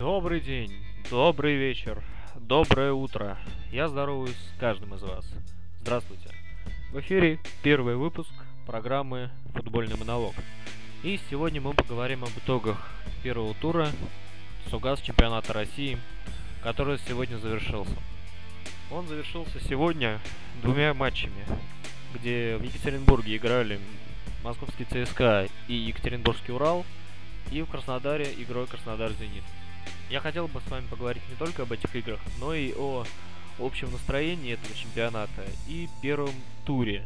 Добрый день, добрый вечер, доброе утро. Я здороваюсь с каждым из вас. Здравствуйте. В эфире первый выпуск программы «Футбольный монолог». И сегодня мы поговорим об итогах первого тура Сугас чемпионата России, который сегодня завершился. Он завершился сегодня двумя матчами, где в Екатеринбурге играли московский ЦСКА и Екатеринбургский Урал, и в Краснодаре игрой Краснодар-Зенит. Я хотел бы с вами поговорить не только об этих играх, но и о общем настроении этого чемпионата и первом туре,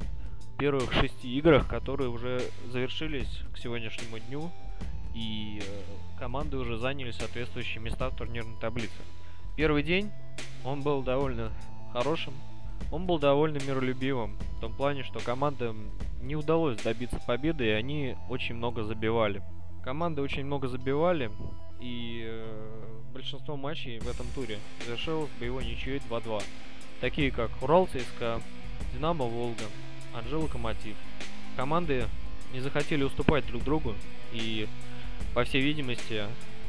первых шести играх, которые уже завершились к сегодняшнему дню, и э, команды уже заняли соответствующие места в турнирной таблице. Первый день, он был довольно хорошим, он был довольно миролюбивым, в том плане, что командам не удалось добиться победы, и они очень много забивали. Команды очень много забивали, и э, большинство матчей в этом туре завершилось боевой ничьей 2-2. Такие как Урал ЦСКА, Динамо Волга, Анжел Локомотив. Команды не захотели уступать друг другу, и, по всей видимости,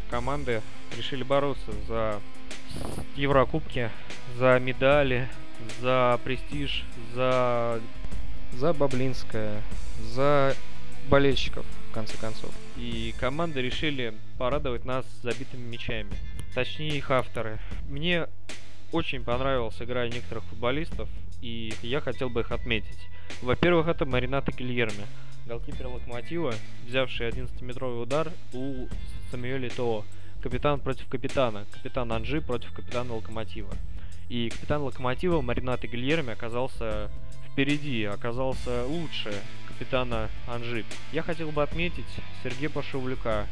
команды решили бороться за Еврокубки, за медали, за престиж, за, за Баблинское, за болельщиков, в конце концов. И команды решили порадовать нас забитыми мячами. Точнее, их авторы. Мне очень понравилась игра некоторых футболистов, и я хотел бы их отметить. Во-первых, это Марината Гильерми, голкипер Локомотива, взявший 11-метровый удар у Самуэля Тоо. Капитан против капитана, капитан Анжи против капитана Локомотива. И капитан Локомотива Марината Гильерми оказался впереди, оказался лучше капитана Анжи. Я хотел бы отметить Сергея Пашевлюка,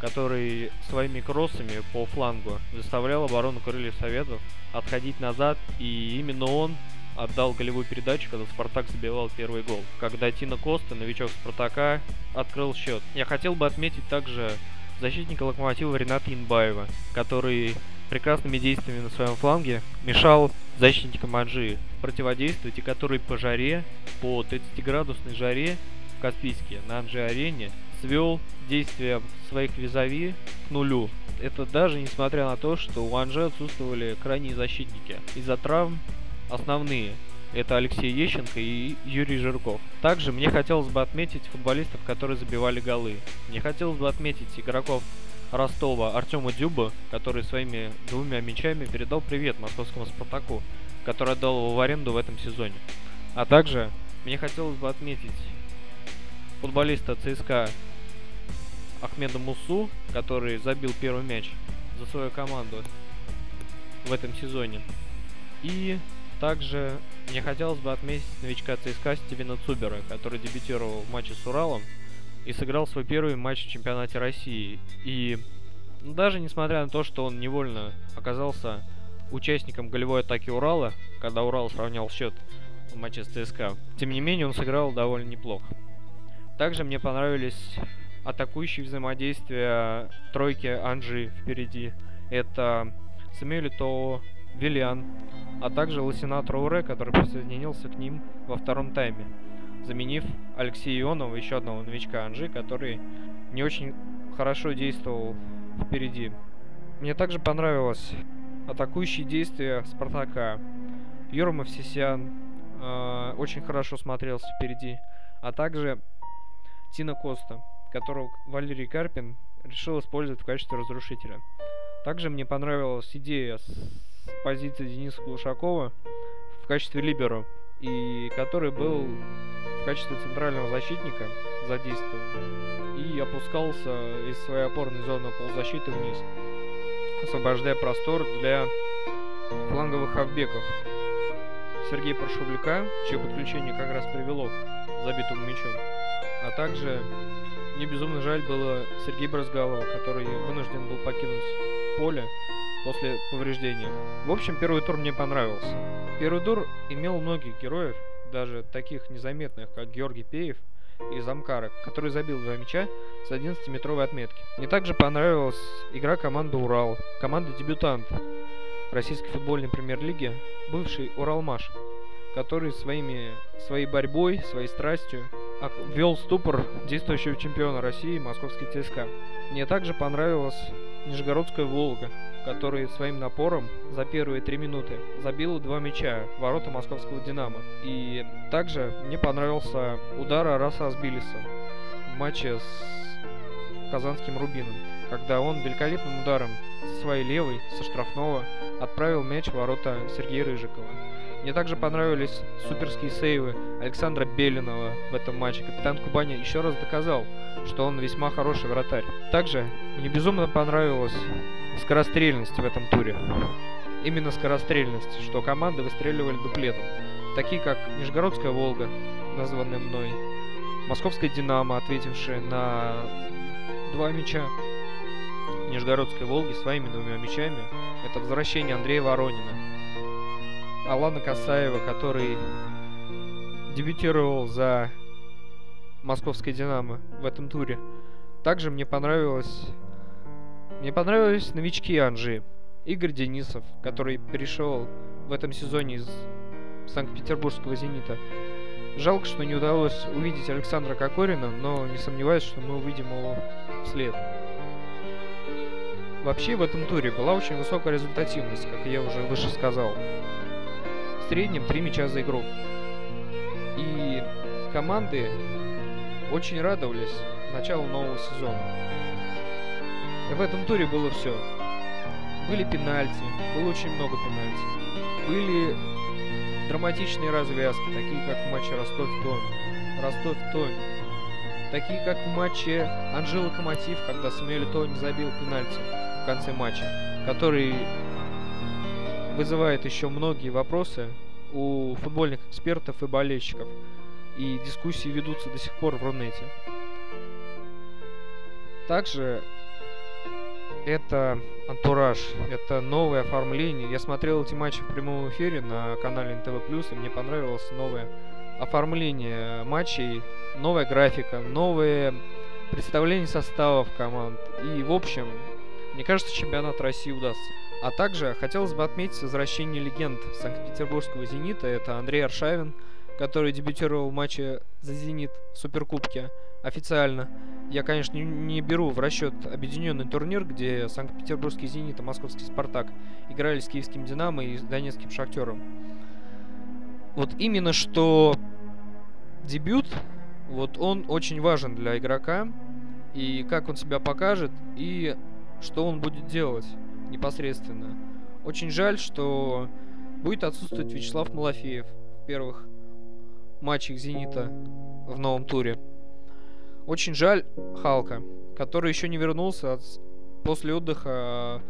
который своими кроссами по флангу заставлял оборону Крыльев Советов отходить назад, и именно он отдал голевую передачу, когда Спартак забивал первый гол. Когда Тина Коста, новичок Спартака, открыл счет. Я хотел бы отметить также защитника Локомотива Рената Инбаева, который прекрасными действиями на своем фланге мешал защитникам Анжи противодействовать, и который по жаре, по 30-градусной жаре в Каспийске на Анжи-арене свел действия своих визави к нулю. Это даже несмотря на то, что у Анжи отсутствовали крайние защитники. Из-за травм основные это Алексей Ещенко и Юрий Жирков. Также мне хотелось бы отметить футболистов, которые забивали голы. Мне хотелось бы отметить игроков Ростова Артема Дюба, который своими двумя мячами передал привет московскому Спартаку, который отдал его в аренду в этом сезоне. А также мне хотелось бы отметить футболиста ЦСКА Ахмеда Мусу, который забил первый мяч за свою команду в этом сезоне. И также мне хотелось бы отметить новичка ЦСКА Стивена Цубера, который дебютировал в матче с Уралом и сыграл свой первый матч в чемпионате России. И ну, даже несмотря на то, что он невольно оказался участником голевой атаки Урала, когда Урал сравнял счет в матче с ЦСКА, тем не менее он сыграл довольно неплохо. Также мне понравились атакующие взаимодействия тройки Анжи впереди. Это Самюэль То, Виллиан, а также Лосина Трауре, который присоединился к ним во втором тайме заменив Алексея Ионова, еще одного новичка Анжи, который не очень хорошо действовал впереди. Мне также понравилось атакующие действия Спартака. Юра Мавсисян э, очень хорошо смотрелся впереди, а также Тина Коста, которого Валерий Карпин решил использовать в качестве разрушителя. Также мне понравилась идея с позиции Дениса Глушакова в качестве либера, и который был в качестве центрального защитника задействован и опускался из своей опорной зоны полузащиты вниз, освобождая простор для фланговых хавбеков. Сергея Паршевляка, чье подключение как раз привело к забитому мячу. А также мне безумно жаль было Сергея Бразгалова, который вынужден был покинуть поле после повреждения. В общем, первый тур мне понравился. Первый тур имел многих героев, даже таких незаметных, как Георгий Пеев и Замкара, который забил два мяча с 11-метровой отметки. Мне также понравилась игра команды Урал, команда дебютант российской футбольной премьер-лиги, бывший Уралмаш, который своими, своей борьбой, своей страстью ввел ступор действующего чемпиона России московский ЦСКА. Мне также понравилась Нижегородская «Волга», который своим напором за первые три минуты забил два мяча в ворота московского «Динамо». И также мне понравился удар Араса Асбилиса в матче с казанским «Рубином», когда он великолепным ударом со своей левой, со штрафного, отправил мяч в ворота Сергея Рыжикова. Мне также понравились суперские сейвы Александра Белинова в этом матче. Капитан Кубани еще раз доказал, что он весьма хороший вратарь. Также мне безумно понравилась скорострельность в этом туре. Именно скорострельность, что команды выстреливали дуплетом. Такие как Нижегородская Волга, названная мной, Московская Динамо, ответившая на два мяча, Нижегородской Волги своими двумя мячами. Это возвращение Андрея Воронина Алана Касаева, который дебютировал за московской Динамо в этом туре. Также мне понравилось... Мне понравились новички Анжи. Игорь Денисов, который перешел в этом сезоне из Санкт-Петербургского «Зенита». Жалко, что не удалось увидеть Александра Кокорина, но не сомневаюсь, что мы увидим его вслед. Вообще в этом туре была очень высокая результативность, как я уже выше сказал среднем 3 мяча за игру. И команды очень радовались началу нового сезона. В этом туре было все. Были пенальти, было очень много пенальти. Были драматичные развязки, такие как в матче Ростов-Тонь. Ростов-Тонь. Такие как в матче Анжи Локомотив, когда Самуэль Тонь забил пенальти в конце матча, который вызывает еще многие вопросы у футбольных экспертов и болельщиков. И дискуссии ведутся до сих пор в Рунете. Также это антураж, это новое оформление. Я смотрел эти матчи в прямом эфире на канале НТВ+, и мне понравилось новое оформление матчей, новая графика, новые представления составов команд. И, в общем, мне кажется, чемпионат России удастся. А также хотелось бы отметить возвращение легенд Санкт-Петербургского «Зенита». Это Андрей Аршавин, который дебютировал в матче за «Зенит» в Суперкубке официально. Я, конечно, не беру в расчет объединенный турнир, где Санкт-Петербургский «Зенит» и Московский «Спартак» играли с киевским «Динамо» и с донецким «Шахтером». Вот именно что дебют, вот он очень важен для игрока, и как он себя покажет, и что он будет делать непосредственно. Очень жаль, что будет отсутствовать Вячеслав Малафеев в первых матчах «Зенита» в новом туре. Очень жаль Халка, который еще не вернулся от... после отдыха,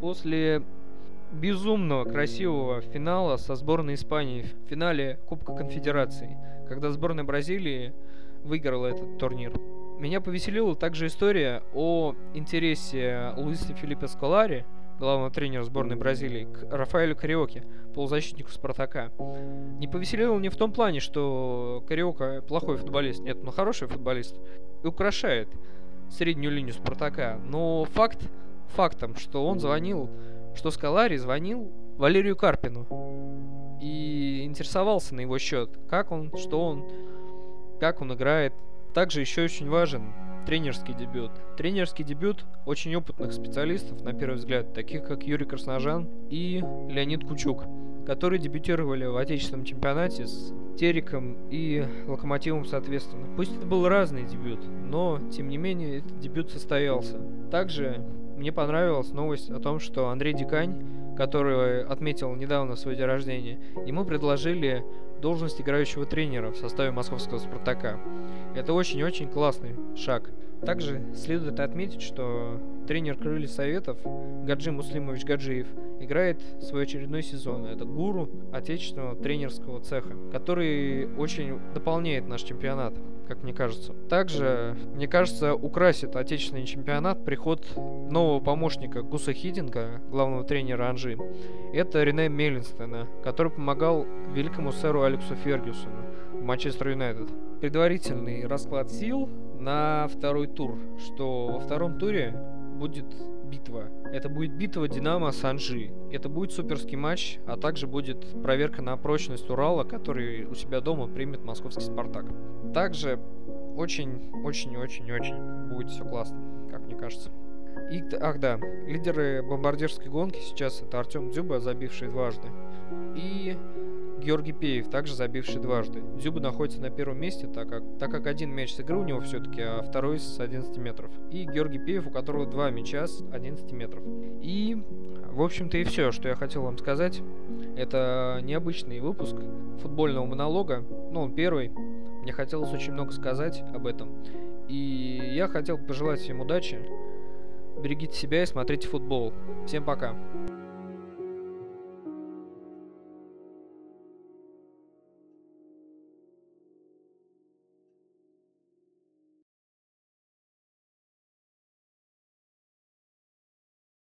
после безумного красивого финала со сборной Испании в финале Кубка Конфедерации, когда сборная Бразилии выиграла этот турнир. Меня повеселила также история о интересе Луиса Филиппа Скалари, главного тренера сборной Бразилии, к Рафаэлю Кариоке, полузащитнику Спартака. Не повеселило не в том плане, что Кариока плохой футболист, нет, он хороший футболист и украшает среднюю линию Спартака, но факт фактом, что он звонил, что Скалари звонил Валерию Карпину и интересовался на его счет, как он, что он, как он играет, также еще очень важен тренерский дебют. Тренерский дебют очень опытных специалистов, на первый взгляд, таких как Юрий Красножан и Леонид Кучук, которые дебютировали в отечественном чемпионате с Териком и Локомотивом соответственно. Пусть это был разный дебют, но, тем не менее, этот дебют состоялся. Также мне понравилась новость о том, что Андрей Дикань, который отметил недавно свой день рождения, ему предложили должность играющего тренера в составе московского «Спартака». Это очень-очень классный шаг. Также следует отметить, что тренер крыльев Советов Гаджи Муслимович Гаджиев играет свой очередной сезон. Это гуру отечественного тренерского цеха, который очень дополняет наш чемпионат, как мне кажется. Также, мне кажется, украсит отечественный чемпионат приход нового помощника Гуса Хидинга, главного тренера Анжи. Это Рене Меллинстона, который помогал великому сэру Алексу Фергюсону в Манчестер Юнайтед. Предварительный расклад сил на второй тур, что во втором туре будет битва. Это будет битва Динамо с Анжи. Это будет суперский матч, а также будет проверка на прочность Урала, который у себя дома примет московский Спартак. Также очень-очень-очень-очень будет все классно, как мне кажется. И, ах да, лидеры бомбардирской гонки сейчас это Артем Дзюба, забивший дважды, и Георгий Пеев, также забивший дважды. Дзюба находится на первом месте, так как, так как один мяч с игры у него все-таки, а второй с 11 метров. И Георгий Пеев, у которого два мяча с 11 метров. И, в общем-то, и все, что я хотел вам сказать. Это необычный выпуск футбольного монолога. Ну, он первый. Мне хотелось очень много сказать об этом. И я хотел пожелать всем удачи. Берегите себя и смотрите футбол. Всем пока.